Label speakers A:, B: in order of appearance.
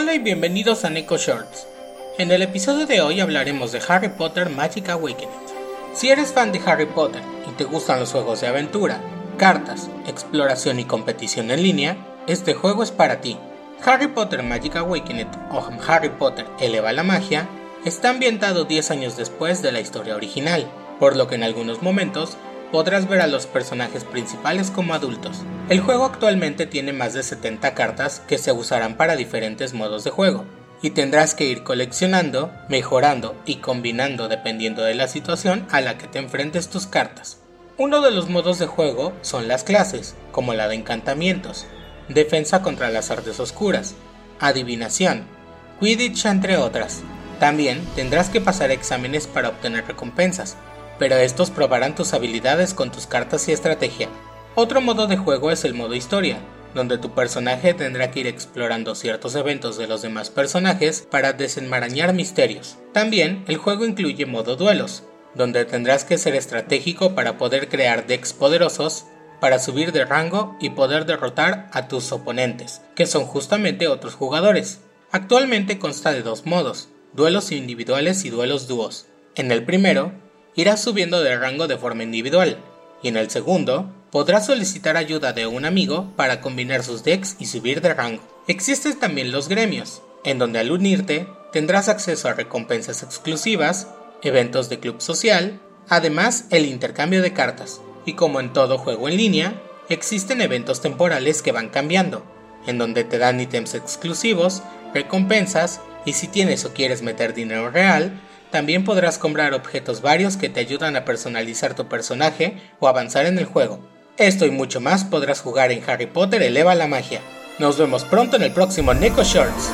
A: Hola y bienvenidos a Neko Shorts. En el episodio de hoy hablaremos de Harry Potter Magic Awakening. Si eres fan de Harry Potter y te gustan los juegos de aventura, cartas, exploración y competición en línea, este juego es para ti. Harry Potter Magic Awakening o Harry Potter Eleva la Magia está ambientado 10 años después de la historia original, por lo que en algunos momentos podrás ver a los personajes principales como adultos. El juego actualmente tiene más de 70 cartas que se usarán para diferentes modos de juego, y tendrás que ir coleccionando, mejorando y combinando dependiendo de la situación a la que te enfrentes tus cartas. Uno de los modos de juego son las clases, como la de encantamientos, defensa contra las artes oscuras, adivinación, Quidditch entre otras. También tendrás que pasar exámenes para obtener recompensas, pero estos probarán tus habilidades con tus cartas y estrategia. Otro modo de juego es el modo historia, donde tu personaje tendrá que ir explorando ciertos eventos de los demás personajes para desenmarañar misterios. También el juego incluye modo duelos, donde tendrás que ser estratégico para poder crear decks poderosos para subir de rango y poder derrotar a tus oponentes, que son justamente otros jugadores. Actualmente consta de dos modos, duelos individuales y duelos dúos. En el primero, irás subiendo de rango de forma individual, y en el segundo, podrás solicitar ayuda de un amigo para combinar sus decks y subir de rango. Existen también los gremios, en donde al unirte tendrás acceso a recompensas exclusivas, eventos de club social, además el intercambio de cartas, y como en todo juego en línea, existen eventos temporales que van cambiando, en donde te dan ítems exclusivos, recompensas, y si tienes o quieres meter dinero real, también podrás comprar objetos varios que te ayudan a personalizar tu personaje o avanzar en el juego. Esto y mucho más podrás jugar en Harry Potter Eleva la Magia. Nos vemos pronto en el próximo Neko Shorts.